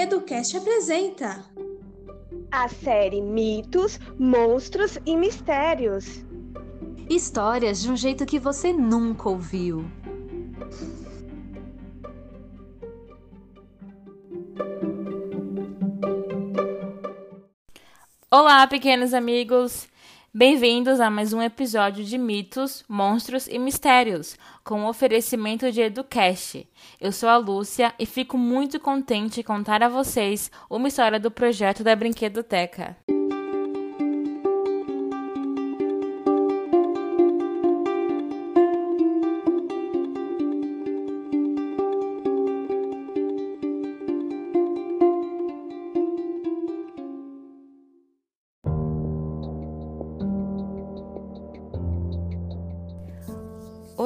Educast apresenta a série Mitos, Monstros e Mistérios. Histórias de um jeito que você nunca ouviu. Olá, pequenos amigos! Bem-vindos a mais um episódio de Mitos, Monstros e Mistérios, com o oferecimento de Educast. Eu sou a Lúcia e fico muito contente em contar a vocês uma história do projeto da Brinquedoteca.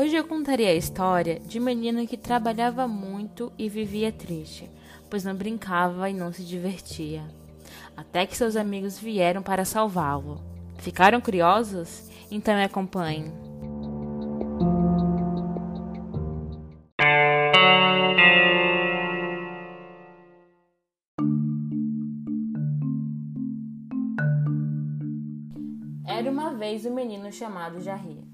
Hoje eu contaria a história de um menino que trabalhava muito e vivia triste, pois não brincava e não se divertia. Até que seus amigos vieram para salvá-lo. Ficaram curiosos? Então me acompanhem. Era uma vez um menino chamado Jarry.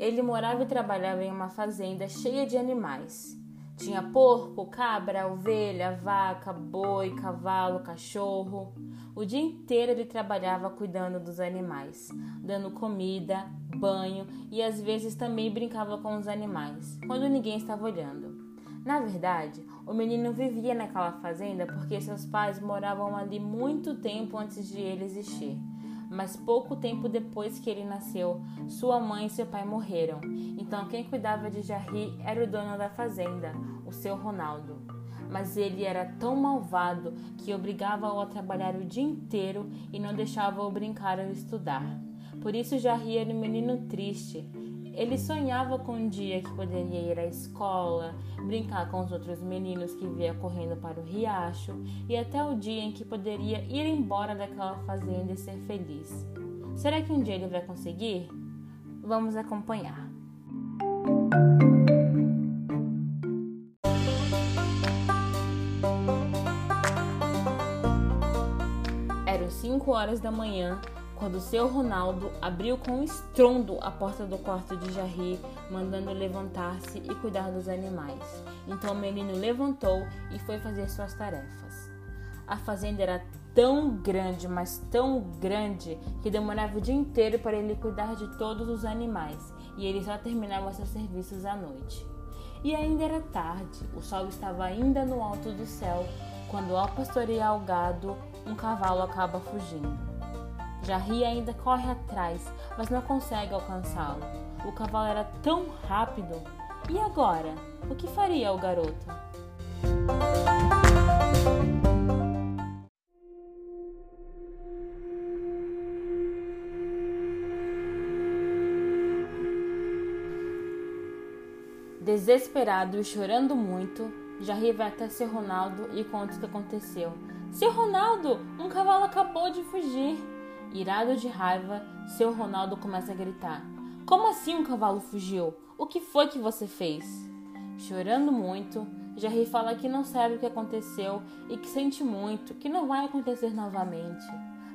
Ele morava e trabalhava em uma fazenda cheia de animais. Tinha porco, cabra, ovelha, vaca, boi, cavalo, cachorro. O dia inteiro ele trabalhava cuidando dos animais, dando comida, banho e às vezes também brincava com os animais, quando ninguém estava olhando. Na verdade, o menino vivia naquela fazenda porque seus pais moravam ali muito tempo antes de ele existir mas pouco tempo depois que ele nasceu, sua mãe e seu pai morreram. Então quem cuidava de Jarry era o dono da fazenda, o seu Ronaldo. Mas ele era tão malvado que obrigava-o a trabalhar o dia inteiro e não deixava-o brincar ou estudar. Por isso Jarry era um menino triste ele sonhava com um dia que poderia ir à escola, brincar com os outros meninos que via correndo para o riacho e até o dia em que poderia ir embora daquela fazenda e ser feliz. Será que um dia ele vai conseguir? Vamos acompanhar. Eram 5 horas da manhã quando seu Ronaldo abriu com estrondo a porta do quarto de Jarry, mandando levantar-se e cuidar dos animais. Então o menino levantou e foi fazer suas tarefas. A fazenda era tão grande, mas tão grande, que demorava o dia inteiro para ele cuidar de todos os animais, e ele só terminava seus serviços à noite. E ainda era tarde, o sol estava ainda no alto do céu, quando ao pastorear o gado, um cavalo acaba fugindo. Jarry ainda corre atrás, mas não consegue alcançá-lo. O cavalo era tão rápido. E agora? O que faria o garoto? Desesperado e chorando muito, Jarry vai até seu Ronaldo e conta o que aconteceu. Seu Ronaldo, um cavalo acabou de fugir. Irado de raiva, seu Ronaldo começa a gritar: Como assim um cavalo fugiu? O que foi que você fez? Chorando muito, Jerry fala que não sabe o que aconteceu e que sente muito, que não vai acontecer novamente.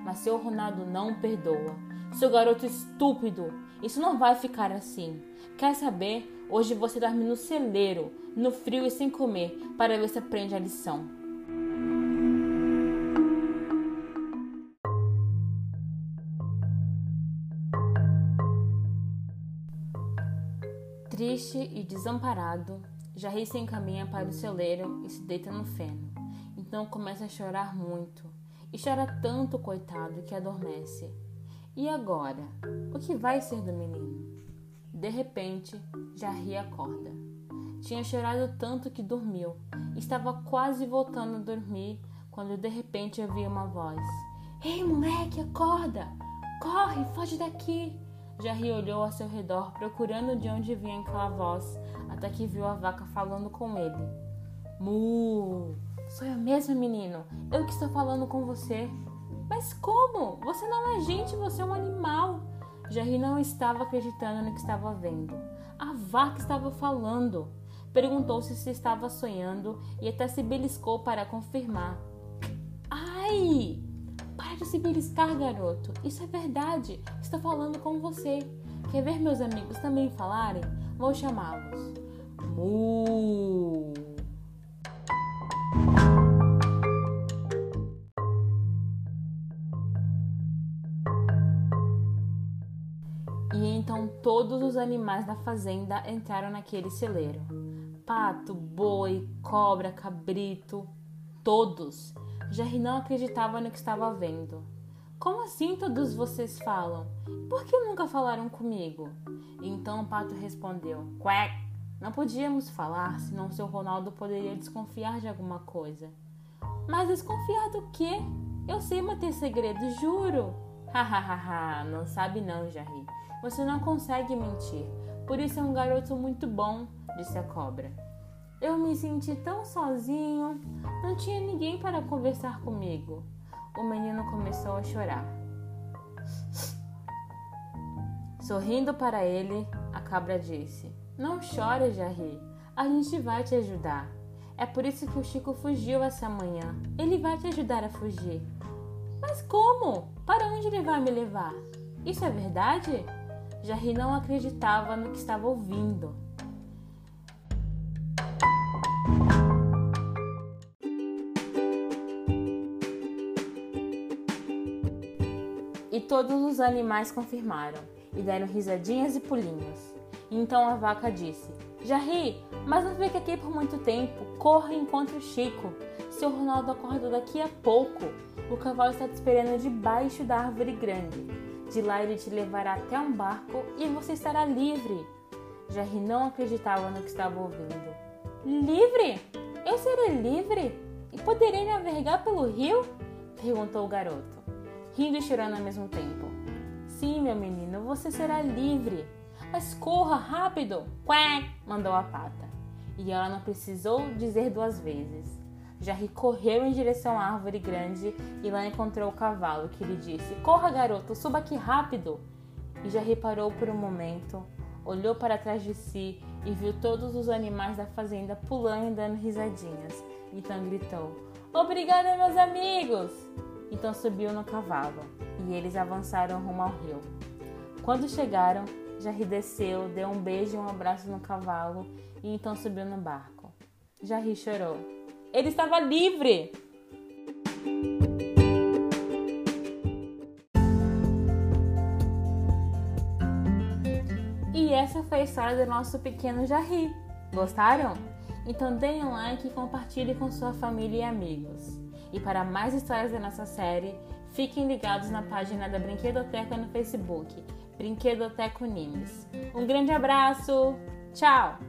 Mas seu Ronaldo não perdoa. Seu garoto estúpido, isso não vai ficar assim. Quer saber? Hoje você dorme no celeiro, no frio e sem comer, para ver se aprende a lição. Triste e desamparado, Jarry se encaminha para o celeiro e se deita no feno. Então começa a chorar muito. E chora tanto, coitado, que adormece. E agora? O que vai ser do menino? De repente, Jarry acorda. Tinha chorado tanto que dormiu. Estava quase voltando a dormir quando de repente ouviu uma voz: Ei, moleque, acorda! Corre, foge daqui! Jerry olhou ao seu redor, procurando de onde vinha aquela voz, até que viu a vaca falando com ele. Mu! Sou eu mesma, menino. Eu que estou falando com você. Mas como? Você não é gente, você é um animal. Jerry não estava acreditando no que estava vendo. A vaca estava falando. Perguntou-se se estava sonhando e até se beliscou para confirmar. Ei! De se beliscar, garoto. Isso é verdade. Estou falando com você. Quer ver meus amigos também falarem? Vou chamá-los. Mu. E então todos os animais da fazenda entraram naquele celeiro. Pato, boi, cobra, cabrito, todos. Jerry não acreditava no que estava vendo. Como assim todos vocês falam? Por que nunca falaram comigo? Então o pato respondeu: Quack! Não podíamos falar, senão seu Ronaldo poderia desconfiar de alguma coisa. Mas desconfiar do quê? Eu sei manter segredo, juro. Hahaha, não sabe não, Jarry. Você não consegue mentir. Por isso é um garoto muito bom, disse a cobra. Eu me senti tão sozinho, não tinha ninguém para conversar comigo. O menino começou a chorar. Sorrindo para ele, a cabra disse: Não chore, Jarry. A gente vai te ajudar. É por isso que o Chico fugiu essa manhã. Ele vai te ajudar a fugir. Mas como? Para onde ele vai me levar? Isso é verdade? Jarry não acreditava no que estava ouvindo. Todos os animais confirmaram e deram risadinhas e pulinhos. Então a vaca disse: Jarry, mas não fique aqui por muito tempo. Corra e encontre o Chico. Seu Ronaldo acorda daqui a pouco. O cavalo está te esperando debaixo da árvore grande. De lá ele te levará até um barco e você estará livre. Jarry não acreditava no que estava ouvindo. Livre? Eu serei livre? E poderei navegar pelo rio? perguntou o garoto, rindo e chorando ao mesmo tempo. Sim, meu menino, você será livre. Mas corra rápido! Quack! mandou a pata. E ela não precisou dizer duas vezes. Jarry correu em direção à árvore grande e lá encontrou o cavalo, que lhe disse: Corra, garoto, suba aqui rápido! E Jarry parou por um momento, olhou para trás de si e viu todos os animais da fazenda pulando e dando risadinhas. Então gritou: Obrigada, meus amigos! Então subiu no cavalo e eles avançaram rumo ao rio. Quando chegaram, Jarry desceu, deu um beijo e um abraço no cavalo e então subiu no barco. Jarry chorou. Ele estava livre! E essa foi a história do nosso pequeno Jarry. Gostaram? Então deem um like e compartilhe com sua família e amigos. E para mais histórias da nossa série, fiquem ligados na página da Brinquedoteca no Facebook, Brinquedoteca Nimes. Um grande abraço! Tchau!